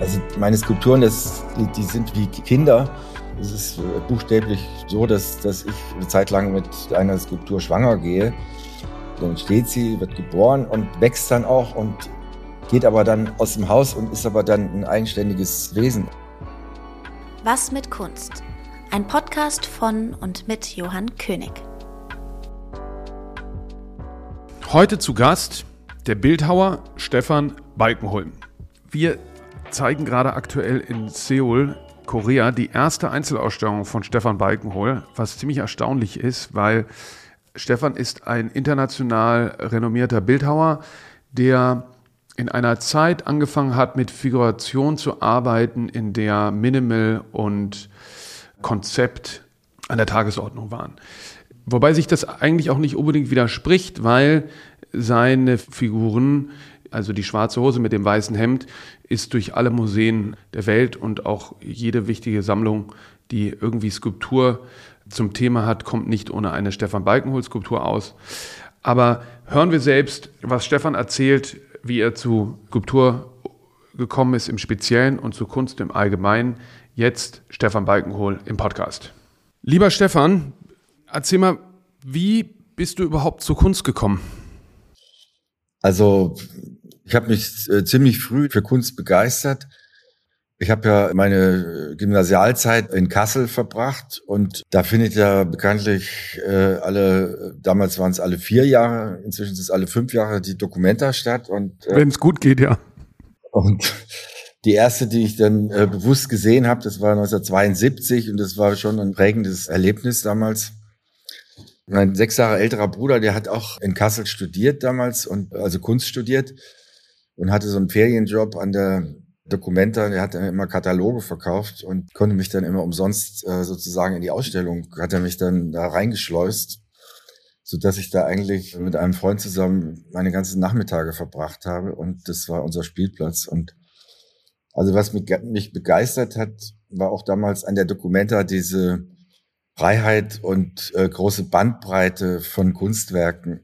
Also meine Skulpturen, das, die, die sind wie Kinder. Es ist buchstäblich so, dass, dass ich eine Zeit lang mit einer Skulptur schwanger gehe. Dann steht sie, wird geboren und wächst dann auch und geht aber dann aus dem Haus und ist aber dann ein eigenständiges Wesen. Was mit Kunst? Ein Podcast von und mit Johann König. Heute zu Gast der Bildhauer Stefan Balkenholm. Wir zeigen gerade aktuell in Seoul, Korea, die erste Einzelausstellung von Stefan Balkenhol, was ziemlich erstaunlich ist, weil Stefan ist ein international renommierter Bildhauer, der in einer Zeit angefangen hat, mit Figuration zu arbeiten, in der Minimal und Konzept an der Tagesordnung waren. Wobei sich das eigentlich auch nicht unbedingt widerspricht, weil seine Figuren also die schwarze Hose mit dem weißen Hemd, ist durch alle Museen der Welt und auch jede wichtige Sammlung, die irgendwie Skulptur zum Thema hat, kommt nicht ohne eine Stefan Balkenhol-Skulptur aus. Aber hören wir selbst, was Stefan erzählt, wie er zu Skulptur gekommen ist im Speziellen und zu Kunst im Allgemeinen. Jetzt Stefan Balkenhol im Podcast. Lieber Stefan, erzähl mal, wie bist du überhaupt zur Kunst gekommen? Also ich habe mich äh, ziemlich früh für Kunst begeistert. Ich habe ja meine Gymnasialzeit in Kassel verbracht und da findet ja bekanntlich äh, alle, damals waren es alle vier Jahre, inzwischen sind es alle fünf Jahre die Dokumenta statt. Und äh, wenn es gut geht, ja. Und die erste, die ich dann äh, bewusst gesehen habe, das war 1972 und das war schon ein prägendes Erlebnis damals. Mein sechs Jahre älterer Bruder, der hat auch in Kassel studiert damals und also Kunst studiert und hatte so einen Ferienjob an der Documenta. Der hat dann immer Kataloge verkauft und konnte mich dann immer umsonst äh, sozusagen in die Ausstellung, hat er mich dann da reingeschleust, so dass ich da eigentlich mit einem Freund zusammen meine ganzen Nachmittage verbracht habe und das war unser Spielplatz und also was mich, mich begeistert hat, war auch damals an der Documenta diese Freiheit und äh, große Bandbreite von Kunstwerken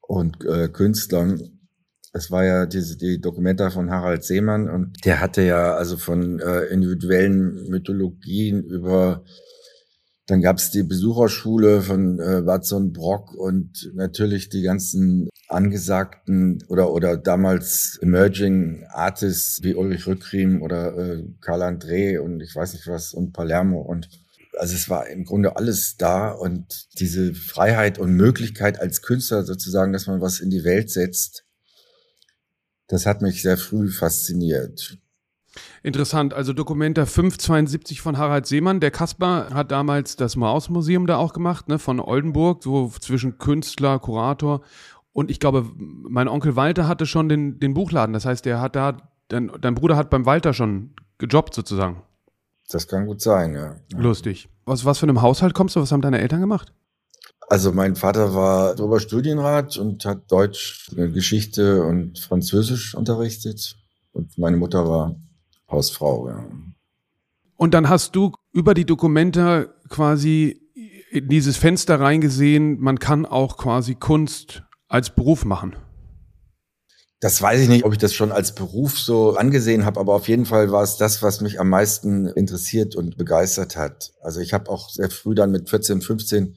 und äh, Künstlern. Es war ja diese die Dokumenta von Harald Seemann und der hatte ja also von äh, individuellen Mythologien über dann gab es die Besucherschule von äh, Watson Brock und natürlich die ganzen angesagten oder oder damals emerging Artists wie Ulrich Rückriem oder äh, Karl André und ich weiß nicht was und Palermo und also es war im Grunde alles da und diese Freiheit und Möglichkeit als Künstler sozusagen, dass man was in die Welt setzt, das hat mich sehr früh fasziniert. Interessant, also Dokumenta 572 von Harald Seemann. Der Kaspar hat damals das Mausmuseum da auch gemacht, ne, von Oldenburg, so zwischen Künstler, Kurator. Und ich glaube, mein Onkel Walter hatte schon den, den Buchladen. Das heißt, der hat da, dein, dein Bruder hat beim Walter schon gejobbt sozusagen. Das kann gut sein, ja. Lustig. Aus was für einem Haushalt kommst du? Was haben deine Eltern gemacht? Also mein Vater war drüber Studienrat und hat Deutsch, äh, Geschichte und Französisch unterrichtet. Und meine Mutter war Hausfrau, ja. Und dann hast du über die Dokumente quasi in dieses Fenster reingesehen, man kann auch quasi Kunst als Beruf machen. Das weiß ich nicht, ob ich das schon als Beruf so angesehen habe, aber auf jeden Fall war es das, was mich am meisten interessiert und begeistert hat. Also ich habe auch sehr früh dann mit 14, 15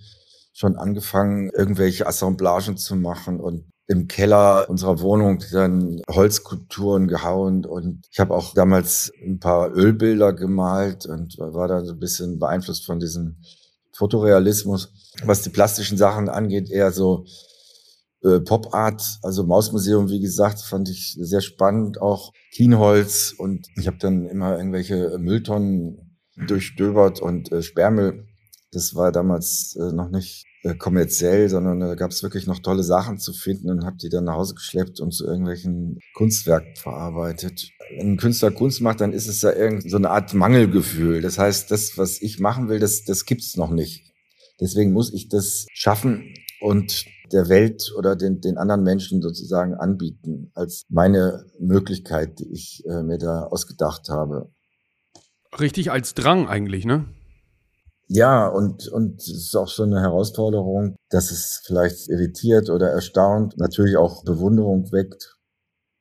schon angefangen, irgendwelche Assemblagen zu machen und im Keller unserer Wohnung dann Holzkulturen gehauen und ich habe auch damals ein paar Ölbilder gemalt und war da so ein bisschen beeinflusst von diesem Fotorealismus. Was die plastischen Sachen angeht, eher so äh, Pop Art, also Mausmuseum, wie gesagt, fand ich sehr spannend, auch Kienholz und ich habe dann immer irgendwelche Mülltonnen durchstöbert und äh, Sperrmüll. Das war damals äh, noch nicht äh, kommerziell, sondern da gab es wirklich noch tolle Sachen zu finden und habe die dann nach Hause geschleppt und zu irgendwelchen Kunstwerken verarbeitet. Wenn ein Künstler Kunst macht, dann ist es ja irgend so eine Art Mangelgefühl. Das heißt, das, was ich machen will, das, das gibt's noch nicht. Deswegen muss ich das schaffen und der Welt oder den, den anderen Menschen sozusagen anbieten, als meine Möglichkeit, die ich äh, mir da ausgedacht habe. Richtig als Drang eigentlich, ne? Ja, und, und es ist auch so eine Herausforderung, dass es vielleicht irritiert oder erstaunt, natürlich auch Bewunderung weckt,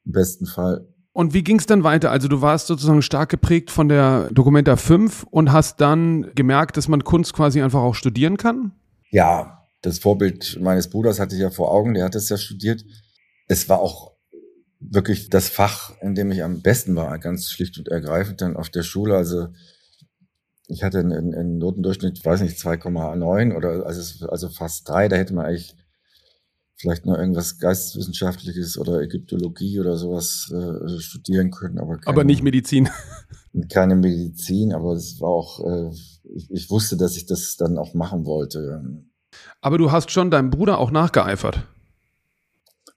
im besten Fall. Und wie ging es dann weiter? Also du warst sozusagen stark geprägt von der Documenta 5 und hast dann gemerkt, dass man Kunst quasi einfach auch studieren kann? Ja, das Vorbild meines Bruders hatte ich ja vor Augen, der hat es ja studiert. Es war auch wirklich das Fach, in dem ich am besten war, ganz schlicht und ergreifend dann auf der Schule. Also ich hatte einen, einen Notendurchschnitt, weiß nicht, 2,9 oder also, also fast drei. Da hätte man eigentlich vielleicht noch irgendwas Geisteswissenschaftliches oder Ägyptologie oder sowas äh, studieren können. Aber, keine, aber nicht Medizin. Keine Medizin, aber es war auch, äh, ich, ich wusste, dass ich das dann auch machen wollte. Aber du hast schon deinem Bruder auch nachgeeifert.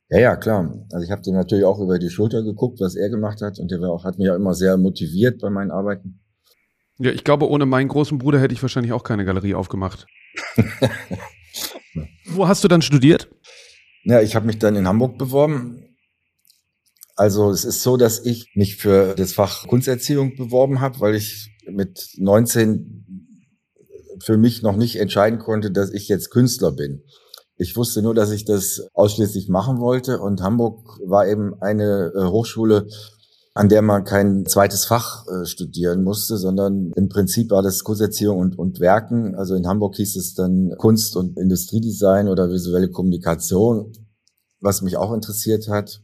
Ja, ja, klar. Also ich habe dir natürlich auch über die Schulter geguckt, was er gemacht hat. Und der war auch, hat mich ja immer sehr motiviert bei meinen Arbeiten. Ja, ich glaube, ohne meinen großen Bruder hätte ich wahrscheinlich auch keine Galerie aufgemacht. Wo hast du dann studiert? Ja, ich habe mich dann in Hamburg beworben. Also es ist so, dass ich mich für das Fach Kunsterziehung beworben habe, weil ich mit 19 für mich noch nicht entscheiden konnte, dass ich jetzt Künstler bin. Ich wusste nur, dass ich das ausschließlich machen wollte und Hamburg war eben eine äh, Hochschule, an der man kein zweites Fach äh, studieren musste, sondern im Prinzip war das Kunsterziehung und, und Werken. Also in Hamburg hieß es dann Kunst- und Industriedesign oder visuelle Kommunikation, was mich auch interessiert hat.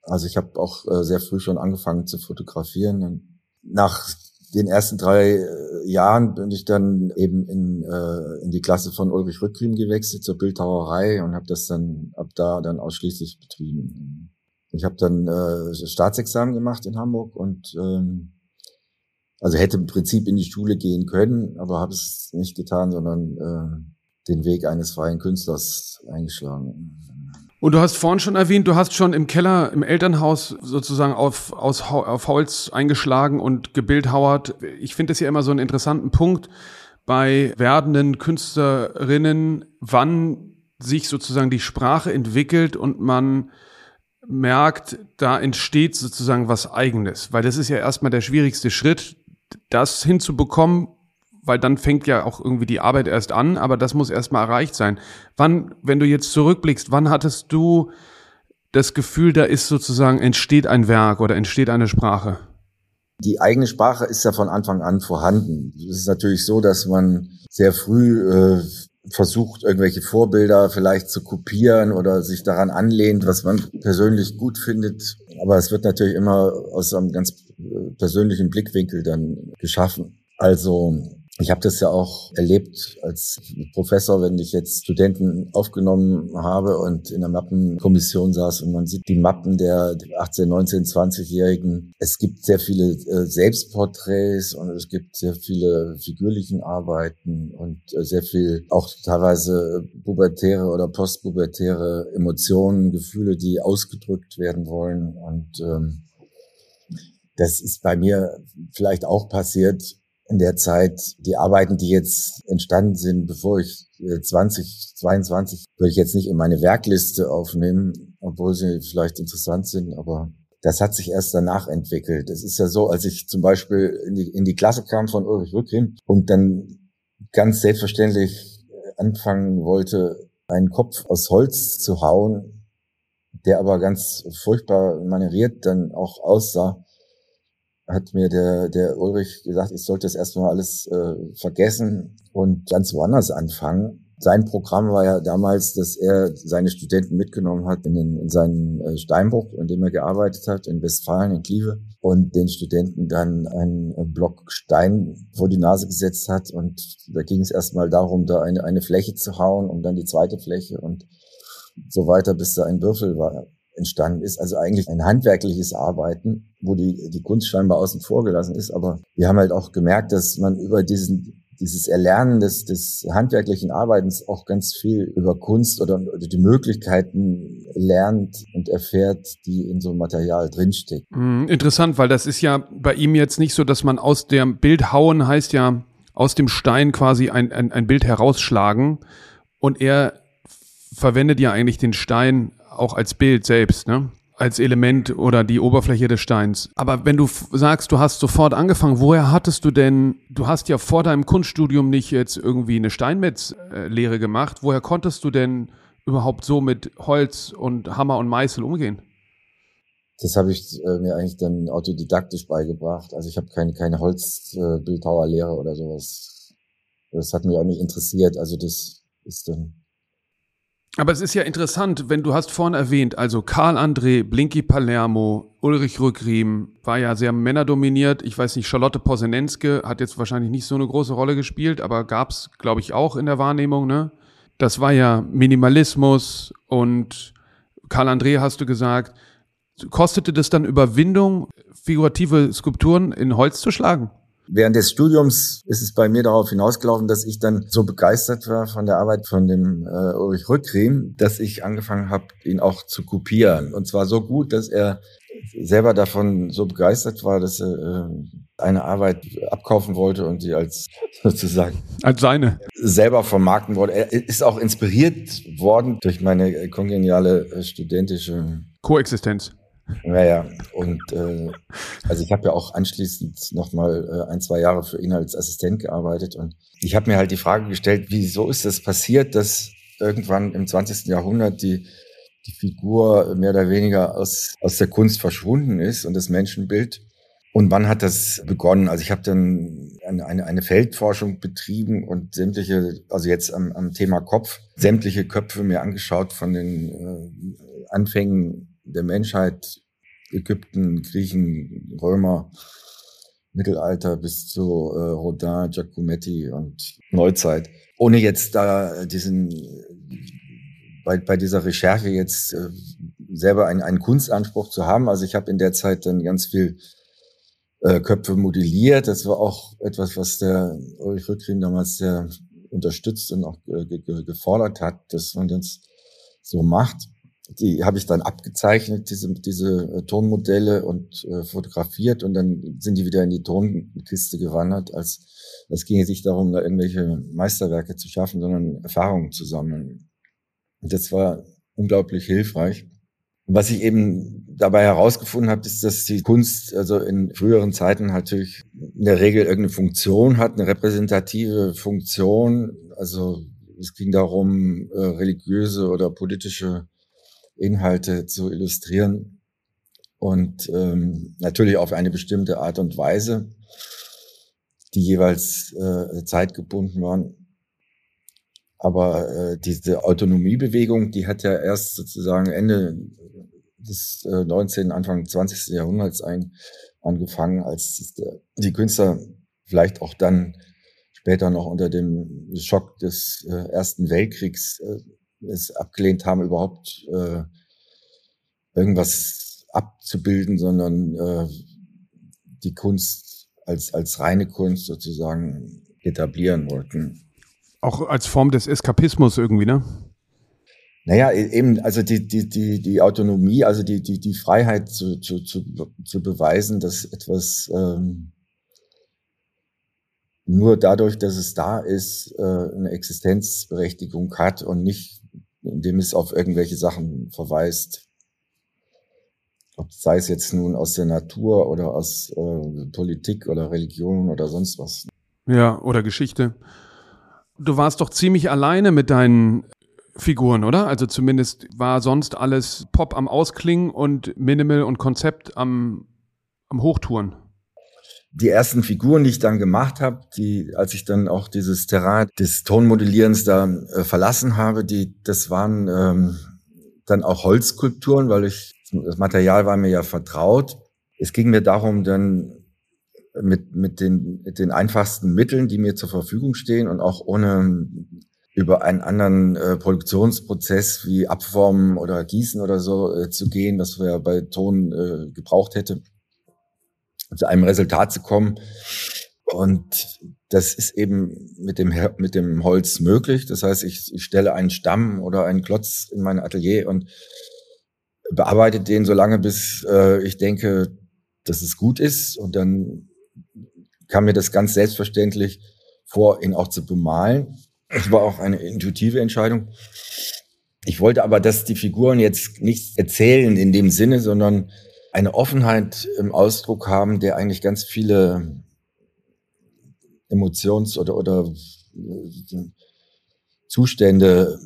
Also ich habe auch äh, sehr früh schon angefangen zu fotografieren. Und nach den ersten drei äh, Jahren bin ich dann eben in, äh, in die Klasse von Ulrich Rückriem gewechselt zur Bildhauerei und habe das dann ab da dann ausschließlich betrieben. Ich habe dann äh, Staatsexamen gemacht in Hamburg und ähm, also hätte im Prinzip in die Schule gehen können, aber habe es nicht getan, sondern äh, den Weg eines freien Künstlers eingeschlagen. Und du hast vorhin schon erwähnt, du hast schon im Keller, im Elternhaus sozusagen auf, aus, auf Holz eingeschlagen und gebildhauert. Ich finde es ja immer so einen interessanten Punkt bei werdenden Künstlerinnen, wann sich sozusagen die Sprache entwickelt und man merkt, da entsteht sozusagen was eigenes, weil das ist ja erstmal der schwierigste Schritt, das hinzubekommen, weil dann fängt ja auch irgendwie die Arbeit erst an, aber das muss erstmal erreicht sein. Wann, wenn du jetzt zurückblickst, wann hattest du das Gefühl, da ist sozusagen, entsteht ein Werk oder entsteht eine Sprache? Die eigene Sprache ist ja von Anfang an vorhanden. Es ist natürlich so, dass man sehr früh äh, versucht, irgendwelche Vorbilder vielleicht zu kopieren oder sich daran anlehnt, was man persönlich gut findet. Aber es wird natürlich immer aus einem ganz äh, persönlichen Blickwinkel dann geschaffen. Also ich habe das ja auch erlebt als Professor, wenn ich jetzt Studenten aufgenommen habe und in der Mappenkommission saß und man sieht die Mappen der 18, 19, 20-Jährigen. Es gibt sehr viele äh, Selbstporträts und es gibt sehr viele figürlichen Arbeiten und äh, sehr viel auch teilweise pubertäre oder postpubertäre Emotionen, Gefühle, die ausgedrückt werden wollen. Und ähm, das ist bei mir vielleicht auch passiert in der Zeit die Arbeiten, die jetzt entstanden sind, bevor ich 2022, äh, würde ich jetzt nicht in meine Werkliste aufnehmen, obwohl sie vielleicht interessant sind, aber das hat sich erst danach entwickelt. Es ist ja so, als ich zum Beispiel in die, in die Klasse kam von Ulrich Rückgrim und dann ganz selbstverständlich anfangen wollte, einen Kopf aus Holz zu hauen, der aber ganz furchtbar manieriert dann auch aussah, hat mir der, der Ulrich gesagt, ich sollte das erstmal alles äh, vergessen und ganz woanders anfangen. Sein Programm war ja damals, dass er seine Studenten mitgenommen hat in, den, in seinen äh, Steinbruch, in dem er gearbeitet hat, in Westfalen, in Kliewe, und den Studenten dann einen Block Stein vor die Nase gesetzt hat. Und da ging es erstmal darum, da eine, eine Fläche zu hauen, um dann die zweite Fläche und so weiter, bis da ein Würfel war entstanden ist. Also eigentlich ein handwerkliches Arbeiten, wo die, die Kunst scheinbar außen vor gelassen ist. Aber wir haben halt auch gemerkt, dass man über diesen dieses Erlernen des, des handwerklichen Arbeitens auch ganz viel über Kunst oder, oder die Möglichkeiten lernt und erfährt, die in so einem Material drinstecken. Hm, interessant, weil das ist ja bei ihm jetzt nicht so, dass man aus dem Bild hauen heißt ja aus dem Stein quasi ein, ein, ein Bild herausschlagen und er verwendet ja eigentlich den Stein auch als Bild selbst, ne? als Element oder die Oberfläche des Steins. Aber wenn du sagst, du hast sofort angefangen, woher hattest du denn, du hast ja vor deinem Kunststudium nicht jetzt irgendwie eine Steinmetz-Lehre gemacht, woher konntest du denn überhaupt so mit Holz und Hammer und Meißel umgehen? das habe ich äh, mir eigentlich dann autodidaktisch beigebracht. Also ich habe keine, keine Holzbildhauerlehre äh, oder sowas. Das hat mich auch nicht interessiert. Also das ist dann. Aber es ist ja interessant, wenn du hast vorhin erwähnt, also Karl André, Blinky Palermo, Ulrich Rückriem war ja sehr männerdominiert. Ich weiß nicht, Charlotte Posenenske hat jetzt wahrscheinlich nicht so eine große Rolle gespielt, aber gab's, glaube ich, auch in der Wahrnehmung, ne? Das war ja Minimalismus und Karl André hast du gesagt. Kostete das dann Überwindung, figurative Skulpturen in Holz zu schlagen? Während des Studiums ist es bei mir darauf hinausgelaufen, dass ich dann so begeistert war von der Arbeit von dem äh, Ulrich Rückriem, dass ich angefangen habe, ihn auch zu kopieren. Und zwar so gut, dass er selber davon so begeistert war, dass er äh, eine Arbeit abkaufen wollte und sie als sozusagen als seine selber vermarkten wollte. Er ist auch inspiriert worden durch meine kongeniale äh, studentische Koexistenz. Naja, und äh, also ich habe ja auch anschließend nochmal äh, ein, zwei Jahre für ihn als Assistent gearbeitet und ich habe mir halt die Frage gestellt, wieso ist das passiert, dass irgendwann im 20. Jahrhundert die, die Figur mehr oder weniger aus, aus der Kunst verschwunden ist und das Menschenbild. Und wann hat das begonnen? Also ich habe dann eine, eine, eine Feldforschung betrieben und sämtliche, also jetzt am, am Thema Kopf, sämtliche Köpfe mir angeschaut von den äh, Anfängen der Menschheit, Ägypten, Griechen, Römer, Mittelalter bis zu äh, Rodin, Giacometti und Neuzeit. Ohne jetzt da diesen, bei, bei dieser Recherche jetzt äh, selber einen, einen Kunstanspruch zu haben. Also ich habe in der Zeit dann ganz viel äh, Köpfe modelliert. Das war auch etwas, was der Ulrich Rückgrim damals sehr unterstützt und auch äh, gefordert hat, dass man das so macht die habe ich dann abgezeichnet, diese, diese äh, Tonmodelle und äh, fotografiert und dann sind die wieder in die Tonkiste gewandert, als es ging sich darum, da irgendwelche Meisterwerke zu schaffen, sondern Erfahrungen zu sammeln. Und das war unglaublich hilfreich. Und was ich eben dabei herausgefunden habe, ist, dass die Kunst also in früheren Zeiten natürlich in der Regel irgendeine Funktion hat, eine repräsentative Funktion. Also es ging darum, äh, religiöse oder politische Inhalte zu illustrieren und ähm, natürlich auf eine bestimmte Art und Weise, die jeweils äh, zeitgebunden waren. Aber äh, diese Autonomiebewegung, die hat ja erst sozusagen Ende des äh, 19., Anfang 20. Jahrhunderts ein, angefangen, als die Künstler vielleicht auch dann später noch unter dem Schock des äh, Ersten Weltkriegs äh, es abgelehnt haben, überhaupt äh, irgendwas abzubilden, sondern äh, die Kunst als, als reine Kunst sozusagen etablieren wollten. Auch als Form des Eskapismus irgendwie, ne? Naja, e-, eben, also die, die, die, die Autonomie, also die, die, die Freiheit zu, zu, zu, zu beweisen, dass etwas ähm, nur dadurch, dass es da ist, äh, eine Existenzberechtigung hat und nicht indem es auf irgendwelche Sachen verweist. Ob sei es jetzt nun aus der Natur oder aus äh, Politik oder Religion oder sonst was. Ja, oder Geschichte. Du warst doch ziemlich alleine mit deinen Figuren, oder? Also zumindest war sonst alles Pop am Ausklingen und Minimal und Konzept am, am Hochtouren die ersten Figuren, die ich dann gemacht habe, die, als ich dann auch dieses Terrain des Tonmodellierens da äh, verlassen habe, die, das waren ähm, dann auch Holzskulpturen, weil ich das Material war mir ja vertraut. Es ging mir darum, dann mit mit den mit den einfachsten Mitteln, die mir zur Verfügung stehen und auch ohne über einen anderen äh, Produktionsprozess wie Abformen oder Gießen oder so äh, zu gehen, was wir bei Ton äh, gebraucht hätte zu einem Resultat zu kommen. Und das ist eben mit dem, mit dem Holz möglich. Das heißt, ich, ich stelle einen Stamm oder einen Klotz in mein Atelier und bearbeite den so lange, bis äh, ich denke, dass es gut ist. Und dann kam mir das ganz selbstverständlich vor, ihn auch zu bemalen. Das war auch eine intuitive Entscheidung. Ich wollte aber, dass die Figuren jetzt nichts erzählen in dem Sinne, sondern eine Offenheit im Ausdruck haben, der eigentlich ganz viele Emotions- oder, oder äh, Zustände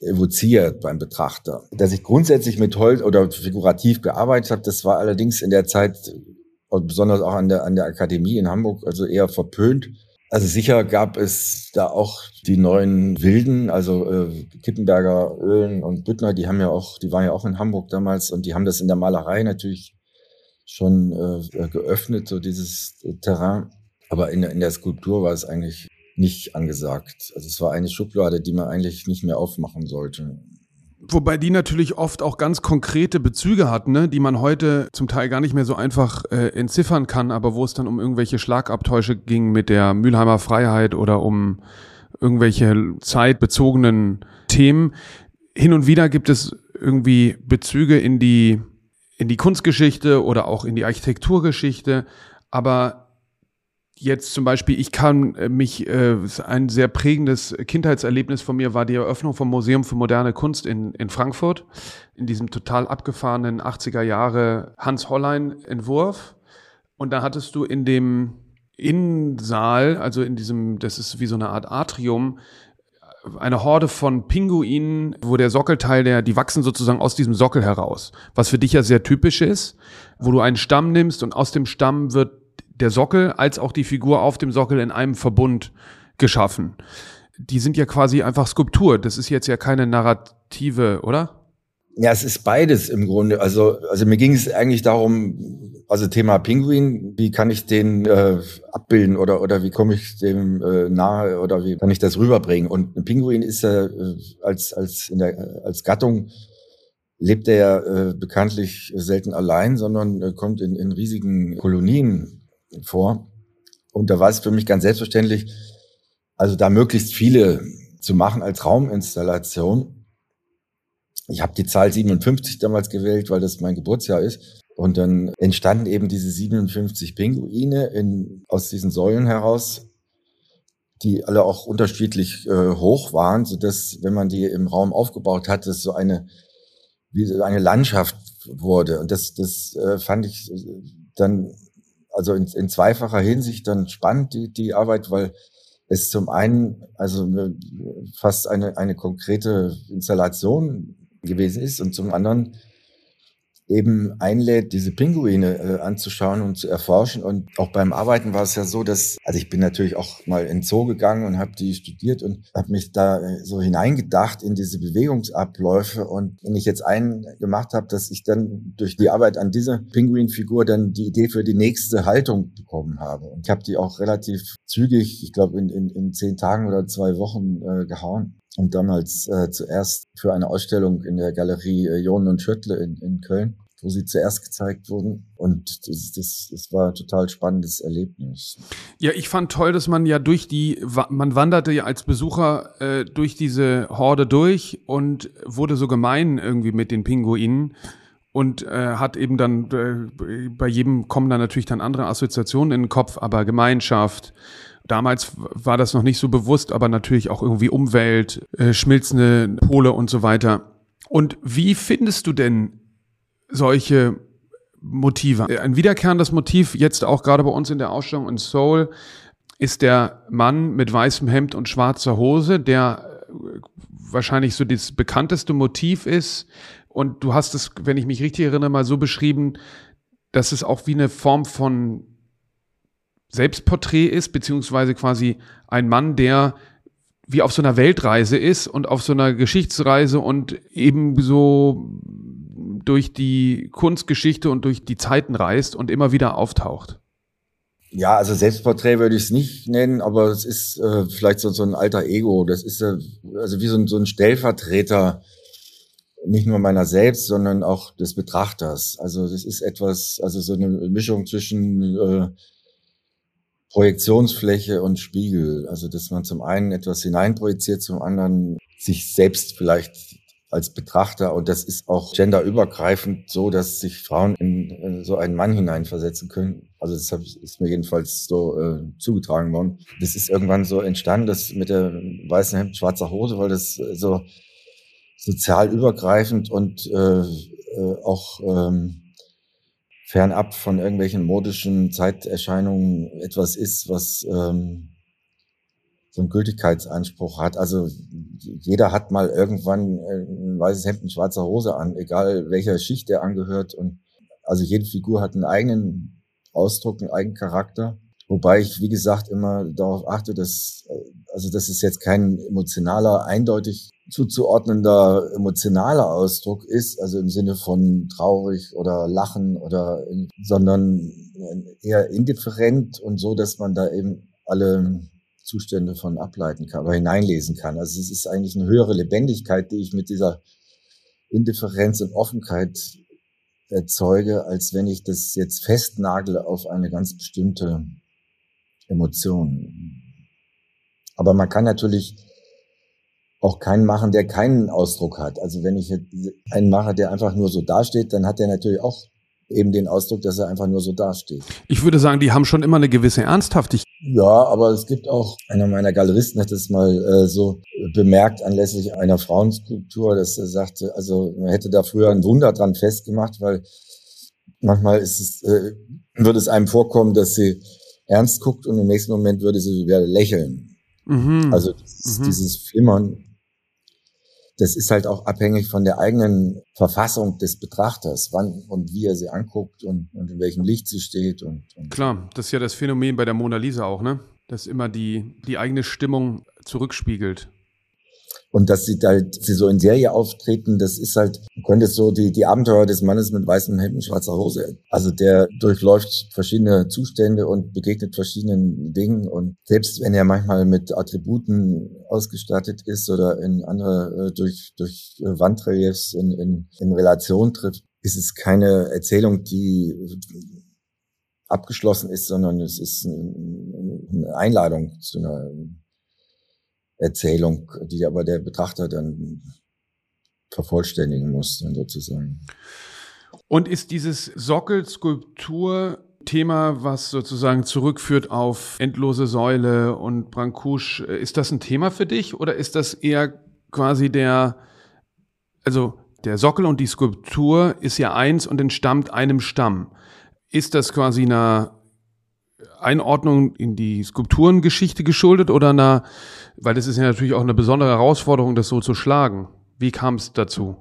evoziert beim Betrachter. Dass ich grundsätzlich mit Holz oder figurativ gearbeitet habe, das war allerdings in der Zeit, besonders auch an der, an der Akademie in Hamburg, also eher verpönt. Also sicher gab es da auch die neuen Wilden, also äh, Kippenberger, Ölen und Büttner, die haben ja auch, die waren ja auch in Hamburg damals und die haben das in der Malerei natürlich schon äh, geöffnet, so dieses Terrain. Aber in, in der Skulptur war es eigentlich nicht angesagt. Also es war eine Schublade, die man eigentlich nicht mehr aufmachen sollte. Wobei die natürlich oft auch ganz konkrete Bezüge hat, ne? die man heute zum Teil gar nicht mehr so einfach äh, entziffern kann, aber wo es dann um irgendwelche Schlagabtäusche ging mit der Mülheimer Freiheit oder um irgendwelche zeitbezogenen Themen. Hin und wieder gibt es irgendwie Bezüge in die, in die Kunstgeschichte oder auch in die Architekturgeschichte, aber jetzt zum Beispiel, ich kann äh, mich, äh, ein sehr prägendes Kindheitserlebnis von mir war die Eröffnung vom Museum für moderne Kunst in, in Frankfurt, in diesem total abgefahrenen 80er Jahre Hans Hollein Entwurf. Und da hattest du in dem Innensaal, also in diesem, das ist wie so eine Art Atrium, eine Horde von Pinguinen, wo der Sockelteil, der, die wachsen sozusagen aus diesem Sockel heraus. Was für dich ja sehr typisch ist, wo du einen Stamm nimmst und aus dem Stamm wird der Sockel als auch die Figur auf dem Sockel in einem Verbund geschaffen. Die sind ja quasi einfach Skulptur. Das ist jetzt ja keine Narrative, oder? Ja, es ist beides im Grunde. Also, also mir ging es eigentlich darum, also Thema Pinguin, wie kann ich den äh, abbilden oder oder wie komme ich dem äh, nahe oder wie kann ich das rüberbringen? Und ein Pinguin ist ja äh, als als in der als Gattung lebt er ja äh, bekanntlich selten allein, sondern äh, kommt in, in riesigen Kolonien vor. Und da war es für mich ganz selbstverständlich, also da möglichst viele zu machen als Rauminstallation. Ich habe die Zahl 57 damals gewählt, weil das mein Geburtsjahr ist. Und dann entstanden eben diese 57 Pinguine in, aus diesen Säulen heraus, die alle auch unterschiedlich äh, hoch waren, so dass wenn man die im Raum aufgebaut hat, das so eine wie so eine Landschaft wurde. Und das, das äh, fand ich dann also in, in zweifacher Hinsicht dann spannend, die, die Arbeit, weil es zum einen also fast eine, eine konkrete Installation gewesen ist und zum anderen eben einlädt, diese Pinguine äh, anzuschauen und zu erforschen. Und auch beim Arbeiten war es ja so, dass, also ich bin natürlich auch mal in Zoo gegangen und habe die studiert und habe mich da äh, so hineingedacht in diese Bewegungsabläufe. Und wenn ich jetzt einen gemacht habe, dass ich dann durch die Arbeit an dieser Pinguinfigur dann die Idee für die nächste Haltung bekommen habe. Und ich habe die auch relativ zügig, ich glaube in, in, in zehn Tagen oder zwei Wochen äh, gehauen und damals äh, zuerst für eine Ausstellung in der Galerie äh, Jonen und Schöttle in, in Köln wo sie zuerst gezeigt wurden. Und das, das, das war ein total spannendes Erlebnis. Ja, ich fand toll, dass man ja durch die, man wanderte ja als Besucher äh, durch diese Horde durch und wurde so gemein irgendwie mit den Pinguinen und äh, hat eben dann äh, bei jedem kommen dann natürlich dann andere Assoziationen in den Kopf, aber Gemeinschaft. Damals war das noch nicht so bewusst, aber natürlich auch irgendwie Umwelt, äh, schmilzende Pole und so weiter. Und wie findest du denn solche Motive. Ein wiederkehrendes Motiv, jetzt auch gerade bei uns in der Ausstellung in Seoul, ist der Mann mit weißem Hemd und schwarzer Hose, der wahrscheinlich so das bekannteste Motiv ist. Und du hast es, wenn ich mich richtig erinnere, mal so beschrieben, dass es auch wie eine Form von Selbstporträt ist, beziehungsweise quasi ein Mann, der wie auf so einer Weltreise ist und auf so einer Geschichtsreise und ebenso durch die Kunstgeschichte und durch die Zeiten reist und immer wieder auftaucht. Ja, also Selbstporträt würde ich es nicht nennen, aber es ist äh, vielleicht so, so ein alter Ego. Das ist äh, also wie so ein, so ein Stellvertreter, nicht nur meiner selbst, sondern auch des Betrachters. Also das ist etwas, also so eine Mischung zwischen äh, Projektionsfläche und Spiegel. Also dass man zum einen etwas hineinprojiziert, zum anderen sich selbst vielleicht als Betrachter und das ist auch genderübergreifend so, dass sich Frauen in, so einen Mann hineinversetzen können. Also das ist mir jedenfalls so äh, zugetragen worden. Das ist irgendwann so entstanden, das mit der weißen Hemd, schwarzer Hose, weil das so sozial übergreifend und äh, äh, auch ähm, fernab von irgendwelchen modischen Zeiterscheinungen etwas ist, was ähm, so einen Gültigkeitsanspruch hat. Also jeder hat mal irgendwann äh, ein weißes Hemd, eine schwarze Hose an, egal welcher Schicht er angehört. Und also jede Figur hat einen eigenen Ausdruck, einen eigenen Charakter. Wobei ich, wie gesagt, immer darauf achte, dass, äh, also das ist jetzt kein emotionaler, eindeutig zuzuordnender emotionaler Ausdruck ist, also im Sinne von traurig oder lachen oder, sondern eher indifferent und so, dass man da eben alle Zustände von ableiten kann oder hineinlesen kann. Also es ist eigentlich eine höhere Lebendigkeit, die ich mit dieser Indifferenz und Offenheit erzeuge, als wenn ich das jetzt festnagle auf eine ganz bestimmte Emotion. Aber man kann natürlich auch keinen machen, der keinen Ausdruck hat. Also wenn ich einen mache, der einfach nur so dasteht, dann hat er natürlich auch eben den Ausdruck, dass er einfach nur so dasteht. Ich würde sagen, die haben schon immer eine gewisse Ernsthaftigkeit. Ja, aber es gibt auch, einer meiner Galeristen hat das mal äh, so bemerkt anlässlich einer Frauenskulptur, dass er sagte, also man hätte da früher ein Wunder dran festgemacht, weil manchmal ist es, äh, würde es einem vorkommen, dass sie ernst guckt und im nächsten Moment würde sie wieder lächeln. Mhm. Also dieses, mhm. dieses Flimmern das ist halt auch abhängig von der eigenen Verfassung des Betrachters, wann und wie er sie anguckt und, und in welchem Licht sie steht. Und, und Klar, das ist ja das Phänomen bei der Mona Lisa auch, ne? Dass immer die, die eigene Stimmung zurückspiegelt. Und dass sie halt, sie so in Serie auftreten, das ist halt, du könntest so die, die Abenteuer des Mannes mit weißem Hemd und schwarzer Hose. Also der durchläuft verschiedene Zustände und begegnet verschiedenen Dingen. Und selbst wenn er manchmal mit Attributen ausgestattet ist oder in andere, äh, durch, durch Wandreliefs in, in, in Relation trifft, ist es keine Erzählung, die abgeschlossen ist, sondern es ist eine Einladung zu einer Erzählung, die aber der Betrachter dann vervollständigen muss, dann sozusagen. Und ist dieses Sockelskulptur-Thema, was sozusagen zurückführt auf endlose Säule und Brancusch, ist das ein Thema für dich oder ist das eher quasi der, also der Sockel und die Skulptur ist ja eins und entstammt einem Stamm. Ist das quasi eine Einordnung in die Skulpturengeschichte geschuldet oder einer, weil das ist ja natürlich auch eine besondere Herausforderung, das so zu schlagen. Wie kam es dazu?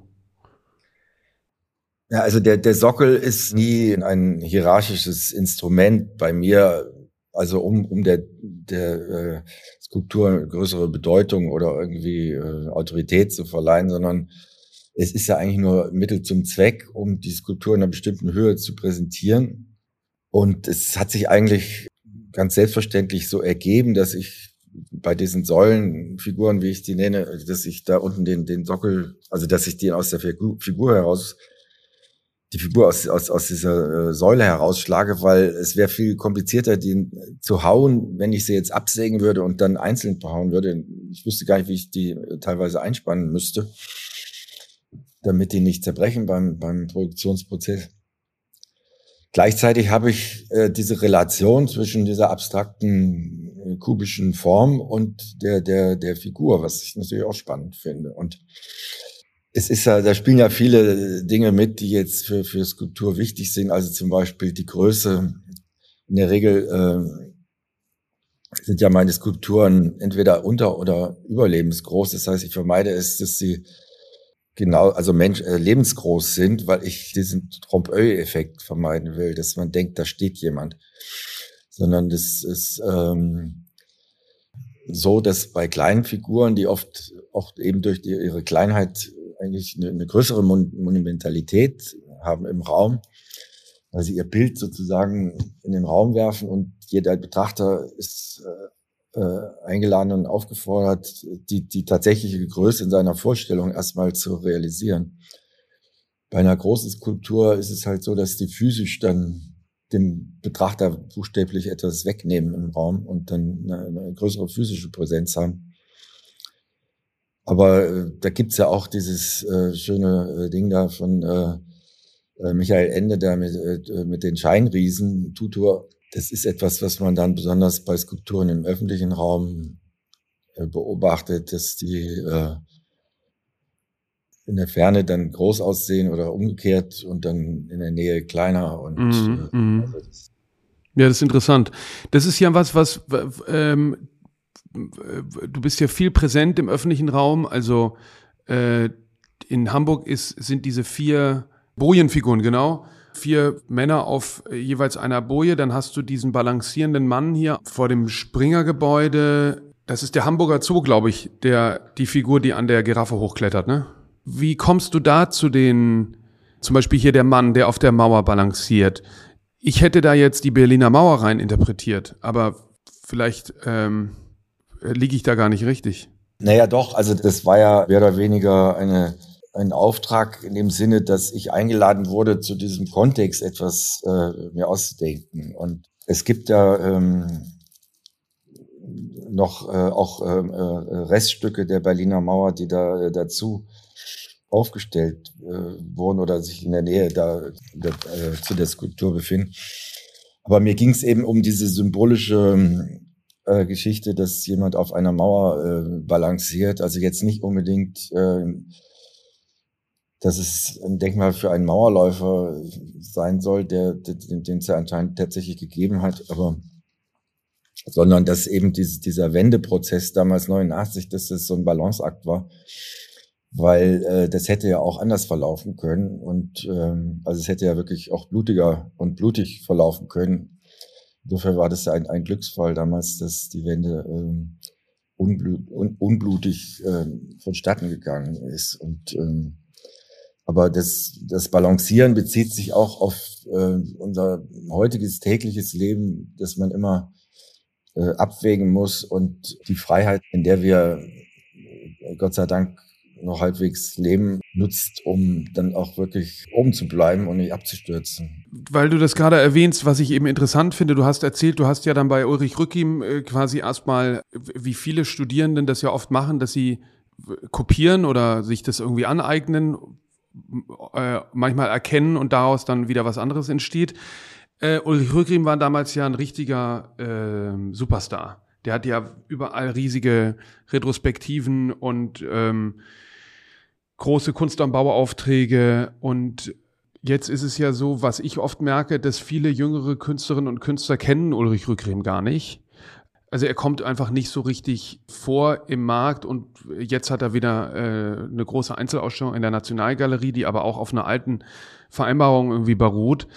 Ja, also der, der Sockel ist nie ein hierarchisches Instrument bei mir, also um, um der, der äh, Skulptur größere Bedeutung oder irgendwie äh, Autorität zu verleihen, sondern es ist ja eigentlich nur Mittel zum Zweck, um die Skulptur in einer bestimmten Höhe zu präsentieren. Und es hat sich eigentlich ganz selbstverständlich so ergeben, dass ich bei diesen Säulenfiguren, wie ich die nenne, dass ich da unten den, den Sockel, also dass ich die aus der Figur heraus, die Figur aus, aus, aus dieser äh, Säule herausschlage, weil es wäre viel komplizierter, den zu hauen, wenn ich sie jetzt absägen würde und dann einzeln behauen würde. Ich wüsste gar nicht, wie ich die teilweise einspannen müsste, damit die nicht zerbrechen beim, beim Produktionsprozess. Gleichzeitig habe ich äh, diese Relation zwischen dieser abstrakten äh, kubischen Form und der, der, der Figur, was ich natürlich auch spannend finde. Und es ist ja, da spielen ja viele Dinge mit, die jetzt für, für Skulptur wichtig sind. Also zum Beispiel die Größe. In der Regel äh, sind ja meine Skulpturen entweder unter- oder überlebensgroß. Das heißt, ich vermeide es, dass sie genau, also Mensch, äh, lebensgroß sind, weil ich diesen Trompe-l'œil-Effekt vermeiden will, dass man denkt, da steht jemand. Sondern das ist ähm, so, dass bei kleinen Figuren, die oft, oft eben durch die, ihre Kleinheit eigentlich eine, eine größere Mon Monumentalität haben im Raum, weil sie ihr Bild sozusagen in den Raum werfen und jeder Betrachter ist äh, äh, eingeladen und aufgefordert, die, die tatsächliche Größe in seiner Vorstellung erstmal zu realisieren. Bei einer großen Skulptur ist es halt so, dass die physisch dann dem Betrachter buchstäblich etwas wegnehmen im Raum und dann eine, eine größere physische Präsenz haben. Aber äh, da gibt's ja auch dieses äh, schöne äh, Ding da von äh, äh Michael Ende, der mit, äh, mit den Scheinriesen, Tutor, das ist etwas, was man dann besonders bei Skulpturen im öffentlichen Raum äh, beobachtet, dass die äh, in der Ferne dann groß aussehen oder umgekehrt und dann in der Nähe kleiner und mm, mm. Also das ja, das ist interessant. Das ist ja was, was ähm, du bist ja viel präsent im öffentlichen Raum. Also äh, in Hamburg ist, sind diese vier Bojenfiguren, genau. Vier Männer auf jeweils einer Boje. Dann hast du diesen balancierenden Mann hier vor dem Springergebäude. Das ist der Hamburger Zoo, glaube ich, der, die Figur, die an der Giraffe hochklettert, ne? Wie kommst du da zu den, zum Beispiel hier der Mann, der auf der Mauer balanciert? Ich hätte da jetzt die Berliner Mauer rein interpretiert, aber vielleicht ähm, liege ich da gar nicht richtig. Naja, doch, also das war ja mehr oder weniger eine, ein Auftrag in dem Sinne, dass ich eingeladen wurde, zu diesem Kontext etwas äh, mir auszudenken. Und es gibt ja ähm, noch äh, auch äh, äh Reststücke der Berliner Mauer, die da äh, dazu aufgestellt äh, wurden oder sich in der Nähe da, da äh, zu der Skulptur befinden. Aber mir ging es eben um diese symbolische äh, Geschichte, dass jemand auf einer Mauer äh, balanciert. Also jetzt nicht unbedingt, äh, dass es ein Denkmal für einen Mauerläufer sein soll, der, den es ja anscheinend tatsächlich gegeben hat, aber sondern dass eben diese, dieser Wendeprozess damals 89, dass das so ein Balanceakt war weil äh, das hätte ja auch anders verlaufen können und ähm, also es hätte ja wirklich auch blutiger und blutig verlaufen können. Insofern war das ein, ein Glücksfall damals, dass die Wende ähm, unblut, un, unblutig äh, vonstatten gegangen ist. Und ähm, aber das, das Balancieren bezieht sich auch auf äh, unser heutiges tägliches Leben, dass man immer äh, abwägen muss und die Freiheit, in der wir Gott sei Dank noch halbwegs Leben nutzt, um dann auch wirklich oben zu bleiben und nicht abzustürzen. Weil du das gerade erwähnst, was ich eben interessant finde, du hast erzählt, du hast ja dann bei Ulrich Rückim äh, quasi erstmal, wie viele Studierenden das ja oft machen, dass sie kopieren oder sich das irgendwie aneignen, äh, manchmal erkennen und daraus dann wieder was anderes entsteht. Äh, Ulrich Rückim war damals ja ein richtiger äh, Superstar. Der hat ja überall riesige Retrospektiven und ähm, große Kunst am Bauaufträge und jetzt ist es ja so, was ich oft merke, dass viele jüngere Künstlerinnen und Künstler kennen Ulrich Rückgrim gar nicht. Also er kommt einfach nicht so richtig vor im Markt und jetzt hat er wieder äh, eine große Einzelausstellung in der Nationalgalerie, die aber auch auf einer alten Vereinbarung irgendwie beruht.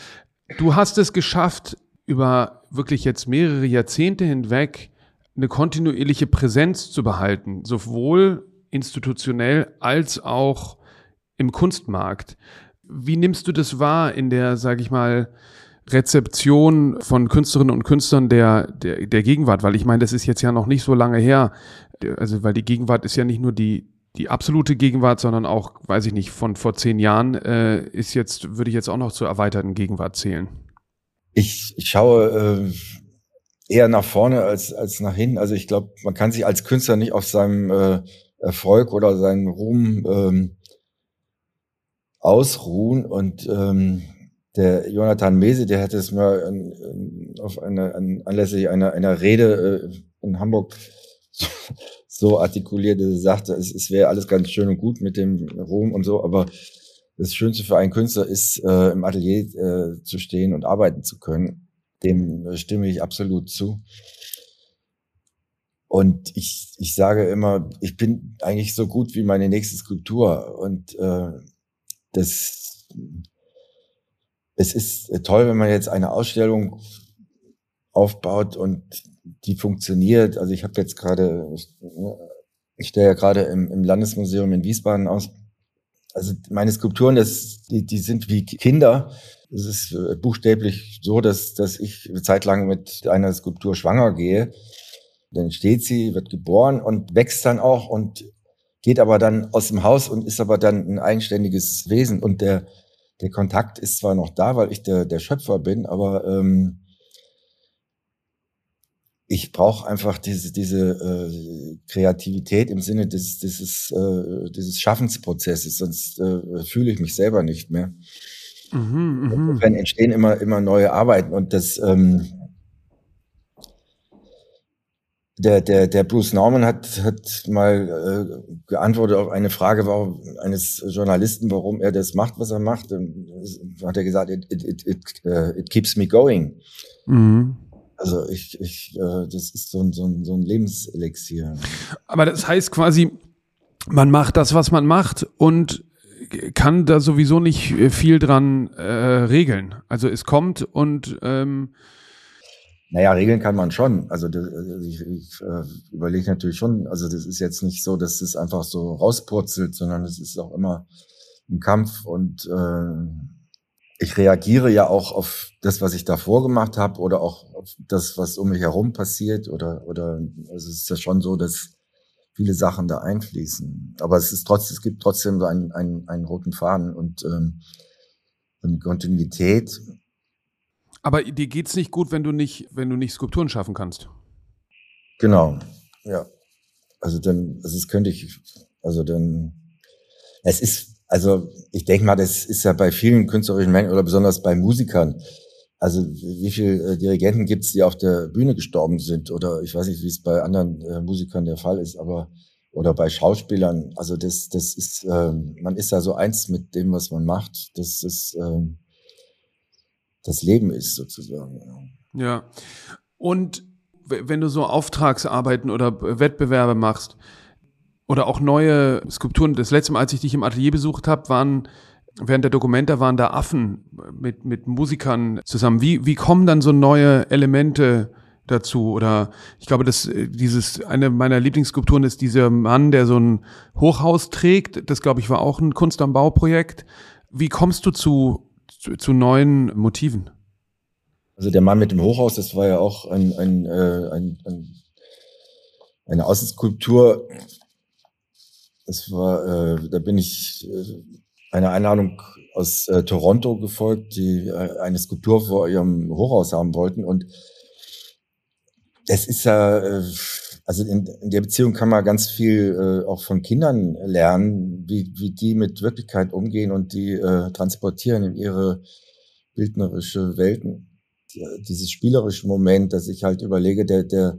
Du hast es geschafft, über wirklich jetzt mehrere Jahrzehnte hinweg eine kontinuierliche Präsenz zu behalten, sowohl institutionell als auch im Kunstmarkt. Wie nimmst du das wahr in der, sage ich mal, Rezeption von Künstlerinnen und Künstlern der, der, der Gegenwart? Weil ich meine, das ist jetzt ja noch nicht so lange her. Also, weil die Gegenwart ist ja nicht nur die, die absolute Gegenwart, sondern auch, weiß ich nicht, von vor zehn Jahren äh, ist jetzt, würde ich jetzt auch noch zur erweiterten Gegenwart zählen. Ich, ich schaue äh, eher nach vorne als, als nach hinten. Also ich glaube, man kann sich als Künstler nicht auf seinem äh, Erfolg oder seinen Ruhm ähm, ausruhen. Und ähm, der Jonathan Mese, der hat es mal an, auf eine, an, anlässlich einer, einer Rede äh, in Hamburg so, artikuliert, dass er sagte, es, es wäre alles ganz schön und gut mit dem Ruhm und so, aber das Schönste für einen Künstler ist, äh, im Atelier äh, zu stehen und arbeiten zu können. Dem stimme ich absolut zu. Und ich, ich sage immer, ich bin eigentlich so gut wie meine nächste Skulptur. Und äh, das, es ist toll, wenn man jetzt eine Ausstellung aufbaut und die funktioniert. Also ich habe jetzt gerade, ich stelle ja gerade im, im Landesmuseum in Wiesbaden aus. Also meine Skulpturen, das, die, die sind wie Kinder. Es ist äh, buchstäblich so, dass, dass ich eine Zeit lang mit einer Skulptur schwanger gehe dann steht sie, wird geboren und wächst dann auch und geht aber dann aus dem Haus und ist aber dann ein eigenständiges Wesen. Und der, der Kontakt ist zwar noch da, weil ich der, der Schöpfer bin, aber ähm, ich brauche einfach diese, diese äh, Kreativität im Sinne des, dieses, äh, dieses Schaffensprozesses, sonst äh, fühle ich mich selber nicht mehr. Mhm, mh. Insofern entstehen immer, immer neue Arbeiten und das ähm, der, der, der Bruce Norman hat, hat mal äh, geantwortet auf eine Frage warum, eines Journalisten, warum er das macht, was er macht. Und hat er gesagt, it, it, it, it, uh, it keeps me going. Mhm. Also ich, ich, äh, das ist so ein, so, ein, so ein Lebenselixier. Aber das heißt quasi, man macht das, was man macht und kann da sowieso nicht viel dran äh, regeln. Also es kommt und ähm naja, regeln kann man schon. Also, also ich, ich äh, überlege natürlich schon, also das ist jetzt nicht so, dass es einfach so rauspurzelt, sondern es ist auch immer ein Kampf und äh, ich reagiere ja auch auf das, was ich davor gemacht habe oder auch auf das, was um mich herum passiert oder oder also es ist ja schon so, dass viele Sachen da einfließen. Aber es ist trotzdem, es gibt trotzdem so einen, einen, einen roten Faden und ähm, eine Kontinuität. Aber dir geht's nicht gut, wenn du nicht, wenn du nicht Skulpturen schaffen kannst. Genau, ja. Also dann, also das könnte ich, also dann, es ist also ich denke mal, das ist ja bei vielen künstlerischen Menschen oder besonders bei Musikern. Also wie viele äh, Dirigenten gibt es, die auf der Bühne gestorben sind? Oder ich weiß nicht, wie es bei anderen äh, Musikern der Fall ist, aber oder bei Schauspielern. Also das, das ist, ähm, man ist ja so eins mit dem, was man macht. Das ist ähm, das Leben ist sozusagen. Ja. Und wenn du so Auftragsarbeiten oder Wettbewerbe machst, oder auch neue Skulpturen. Das letzte Mal, als ich dich im Atelier besucht habe, waren während der Dokumenta waren da Affen mit, mit Musikern zusammen. Wie, wie kommen dann so neue Elemente dazu? Oder ich glaube, dass dieses, eine meiner Lieblingsskulpturen ist dieser Mann, der so ein Hochhaus trägt. Das, glaube ich, war auch ein Kunst am Bau-Projekt. Wie kommst du zu, zu, zu, neuen Motiven? Also der Mann mit dem Hochhaus, das war ja auch ein, ein, äh, ein, ein eine Außenskulptur, es war, äh, da bin ich äh, einer Einladung aus äh, Toronto gefolgt, die äh, eine Skulptur vor ihrem Hochhaus haben wollten. Und es ist ja, äh, also in, in der Beziehung kann man ganz viel äh, auch von Kindern lernen, wie, wie die mit Wirklichkeit umgehen und die äh, transportieren in ihre bildnerische Welten. Dieses spielerische Moment, dass ich halt überlege, der, der,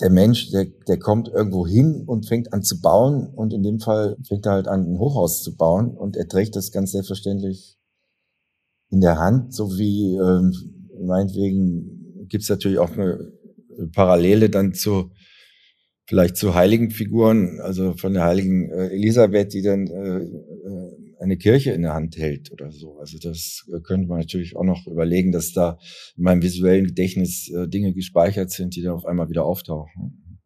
der Mensch, der, der kommt irgendwo hin und fängt an zu bauen und in dem Fall fängt er halt an, ein Hochhaus zu bauen und er trägt das ganz selbstverständlich in der Hand, so wie ähm, meinetwegen gibt es natürlich auch eine Parallele dann zu vielleicht zu heiligen Figuren, also von der heiligen äh, Elisabeth, die dann äh, äh, eine Kirche in der Hand hält oder so. Also das äh, könnte man natürlich auch noch überlegen, dass da in meinem visuellen Gedächtnis äh, Dinge gespeichert sind, die dann auf einmal wieder auftauchen.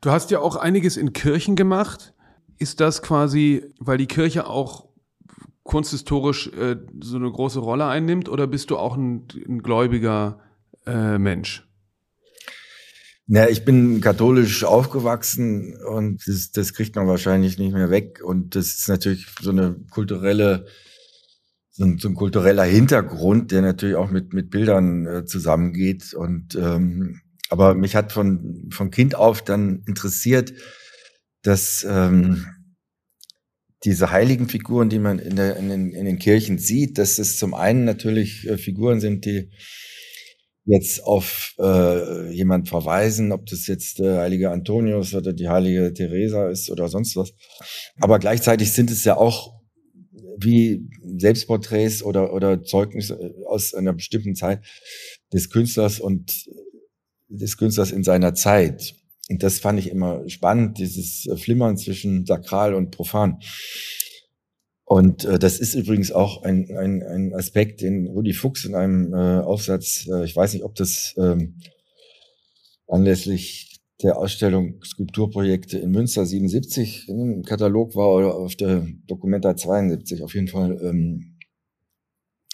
Du hast ja auch einiges in Kirchen gemacht. Ist das quasi, weil die Kirche auch kunsthistorisch äh, so eine große Rolle einnimmt, oder bist du auch ein, ein gläubiger äh, Mensch? Na, ich bin katholisch aufgewachsen und das, das kriegt man wahrscheinlich nicht mehr weg. Und das ist natürlich so eine kulturelle, so ein, so ein kultureller Hintergrund, der natürlich auch mit, mit Bildern äh, zusammengeht. Und ähm, aber mich hat von, von Kind auf dann interessiert, dass ähm, diese heiligen Figuren, die man in, der, in, den, in den Kirchen sieht, dass es zum einen natürlich äh, Figuren sind, die jetzt auf äh, jemand verweisen, ob das jetzt der heilige Antonius oder die heilige Teresa ist oder sonst was. Aber gleichzeitig sind es ja auch wie Selbstporträts oder, oder Zeugnisse aus einer bestimmten Zeit des Künstlers und des Künstlers in seiner Zeit. Und das fand ich immer spannend, dieses Flimmern zwischen sakral und profan. Und äh, das ist übrigens auch ein, ein, ein Aspekt, den Rudi Fuchs in einem äh, Aufsatz, äh, ich weiß nicht, ob das ähm, anlässlich der Ausstellung Skulpturprojekte in Münster 77 im Katalog war oder auf der Dokumenta 72. Auf jeden Fall ähm,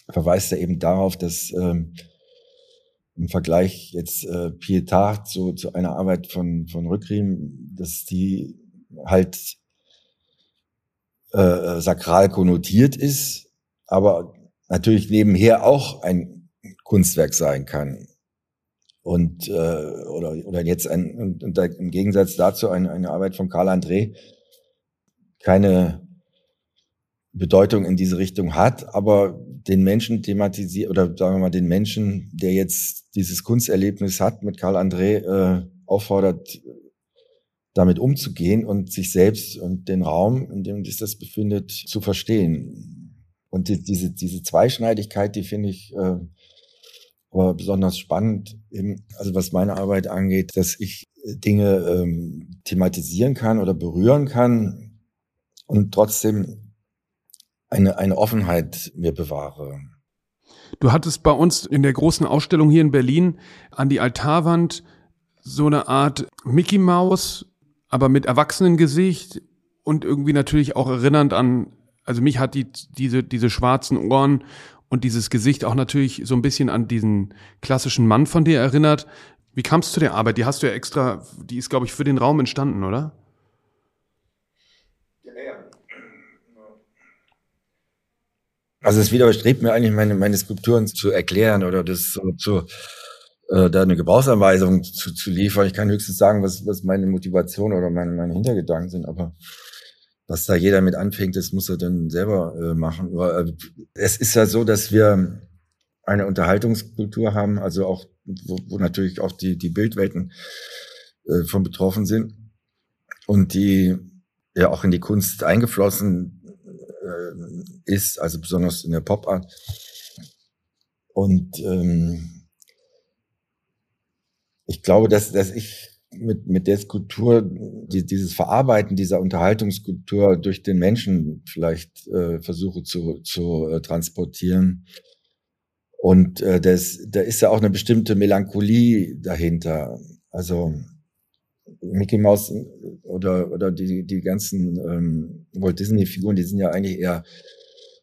verweist er eben darauf, dass ähm, im Vergleich jetzt äh, Pietat zu, zu einer Arbeit von, von Rückriem, dass die halt äh, sakral konnotiert ist, aber natürlich nebenher auch ein Kunstwerk sein kann. Und äh, oder, oder jetzt ein, und, und im Gegensatz dazu eine, eine Arbeit von Karl André keine Bedeutung in diese Richtung hat, aber den Menschen thematisiert oder sagen wir mal den Menschen, der jetzt dieses Kunsterlebnis hat, mit Karl André äh, auffordert, damit umzugehen und sich selbst und den Raum, in dem sich das befindet, zu verstehen. Und die, diese, diese Zweischneidigkeit, die finde ich, äh, aber besonders spannend, eben, also was meine Arbeit angeht, dass ich Dinge ähm, thematisieren kann oder berühren kann und trotzdem eine, eine Offenheit mir bewahre. Du hattest bei uns in der großen Ausstellung hier in Berlin an die Altarwand so eine Art Mickey Mouse, aber mit Erwachsenengesicht und irgendwie natürlich auch erinnernd an, also mich hat die, diese, diese schwarzen Ohren und dieses Gesicht auch natürlich so ein bisschen an diesen klassischen Mann von dir erinnert. Wie kamst du zu der Arbeit? Die hast du ja extra, die ist, glaube ich, für den Raum entstanden, oder? Also es widerstrebt mir eigentlich, meine, meine Skulpturen zu erklären oder das so zu, äh, da eine Gebrauchsanweisung zu, zu liefern. Ich kann höchstens sagen, was, was meine Motivation oder meine, meine Hintergedanken sind, aber was da jeder mit anfängt, das muss er dann selber äh, machen. Aber, äh, es ist ja so, dass wir eine Unterhaltungskultur haben, also auch, wo, wo natürlich auch die, die Bildwelten äh, von betroffen sind und die ja auch in die Kunst eingeflossen äh, ist, also besonders in der Pop-Art. Und ähm, ich glaube, dass, dass ich mit, mit der Skulptur, die, dieses Verarbeiten dieser Unterhaltungskultur durch den Menschen vielleicht äh, versuche zu, zu äh, transportieren. Und äh, das, da ist ja auch eine bestimmte Melancholie dahinter. Also Mickey Mouse oder, oder die, die ganzen ähm, Walt Disney-Figuren, die sind ja eigentlich eher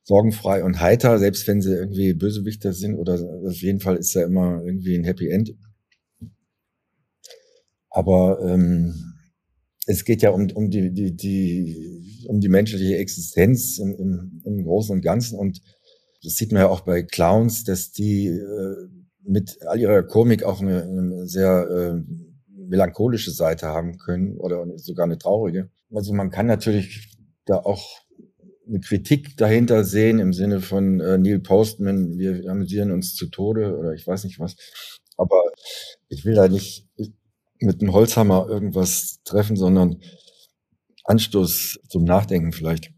sorgenfrei und heiter, selbst wenn sie irgendwie Bösewichter sind oder auf jeden Fall ist ja immer irgendwie ein Happy End. Aber ähm, es geht ja um, um, die, die, die, um die menschliche Existenz im, im, im Großen und Ganzen. Und das sieht man ja auch bei Clowns, dass die äh, mit all ihrer Komik auch eine, eine sehr äh, melancholische Seite haben können oder sogar eine traurige. Also man kann natürlich da auch eine Kritik dahinter sehen im Sinne von äh, Neil Postman, wir amüsieren uns zu Tode oder ich weiß nicht was. Aber ich will da nicht, mit einem Holzhammer irgendwas treffen, sondern Anstoß zum Nachdenken vielleicht.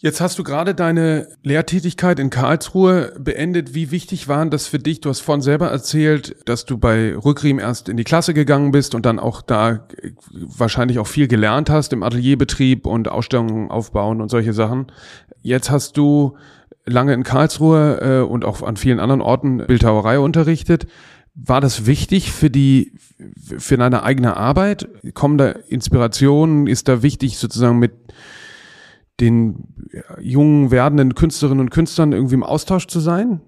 Jetzt hast du gerade deine Lehrtätigkeit in Karlsruhe beendet. Wie wichtig waren das für dich? Du hast vorhin selber erzählt, dass du bei Rückriem erst in die Klasse gegangen bist und dann auch da wahrscheinlich auch viel gelernt hast im Atelierbetrieb und Ausstellungen aufbauen und solche Sachen. Jetzt hast du lange in Karlsruhe äh, und auch an vielen anderen Orten Bildhauerei unterrichtet. War das wichtig für die, für deine eigene Arbeit? Kommen da Inspirationen? Ist da wichtig, sozusagen mit den jungen werdenden Künstlerinnen und Künstlern irgendwie im Austausch zu sein?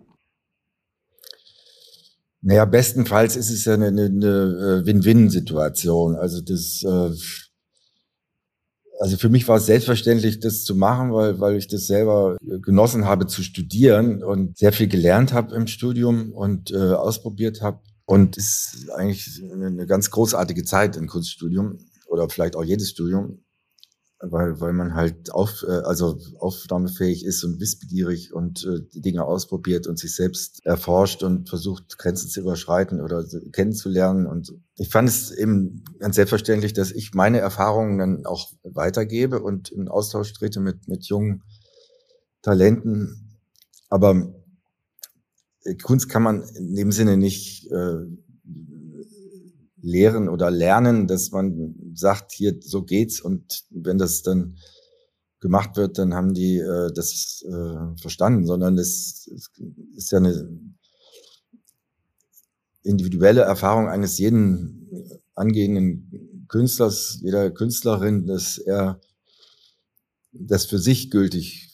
Naja, bestenfalls ist es ja eine, eine, eine äh, Win-Win-Situation. Also das, äh, also für mich war es selbstverständlich, das zu machen, weil, weil ich das selber genossen habe zu studieren und sehr viel gelernt habe im Studium und äh, ausprobiert habe. Und es ist eigentlich eine ganz großartige Zeit im Kunststudium oder vielleicht auch jedes Studium, weil, weil man halt auf, äh, also aufnahmefähig ist und wissbegierig und äh, Dinge ausprobiert und sich selbst erforscht und versucht, Grenzen zu überschreiten oder kennenzulernen. Und ich fand es eben ganz selbstverständlich, dass ich meine Erfahrungen dann auch weitergebe und in Austausch trete mit, mit jungen Talenten. Aber Kunst kann man in dem Sinne nicht äh, lehren oder lernen, dass man sagt, hier so geht's und wenn das dann gemacht wird, dann haben die äh, das äh, verstanden, sondern es, es ist ja eine individuelle Erfahrung eines jeden angehenden Künstlers, jeder Künstlerin, dass er das für sich gültig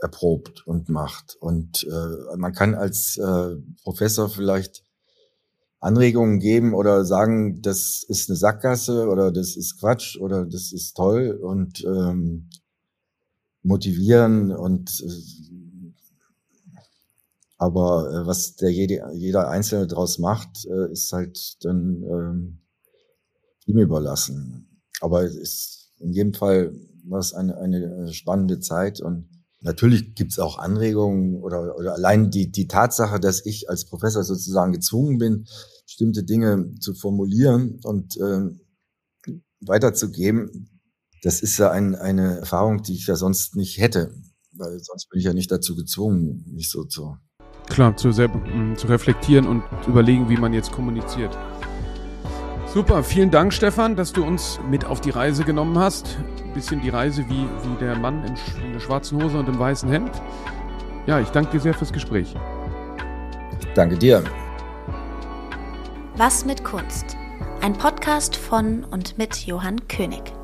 erprobt und macht. Und äh, man kann als äh, Professor vielleicht Anregungen geben oder sagen, das ist eine Sackgasse oder das ist Quatsch oder das ist toll und ähm, motivieren und äh, aber äh, was der jede, jeder Einzelne daraus macht, äh, ist halt dann ähm, ihm überlassen. Aber es ist in jedem Fall war es eine, eine spannende Zeit und Natürlich gibt es auch Anregungen oder, oder allein die, die Tatsache, dass ich als Professor sozusagen gezwungen bin, bestimmte Dinge zu formulieren und äh, weiterzugeben, das ist ja ein, eine Erfahrung, die ich ja sonst nicht hätte, weil sonst bin ich ja nicht dazu gezwungen, mich so zu Klar, zu, selber, mm, zu reflektieren und überlegen, wie man jetzt kommuniziert. Super, vielen Dank, Stefan, dass du uns mit auf die Reise genommen hast. Ein bisschen die Reise wie, wie der Mann in, in der schwarzen Hose und im weißen Hemd. Ja, ich danke dir sehr fürs Gespräch. Danke dir. Was mit Kunst? Ein Podcast von und mit Johann König.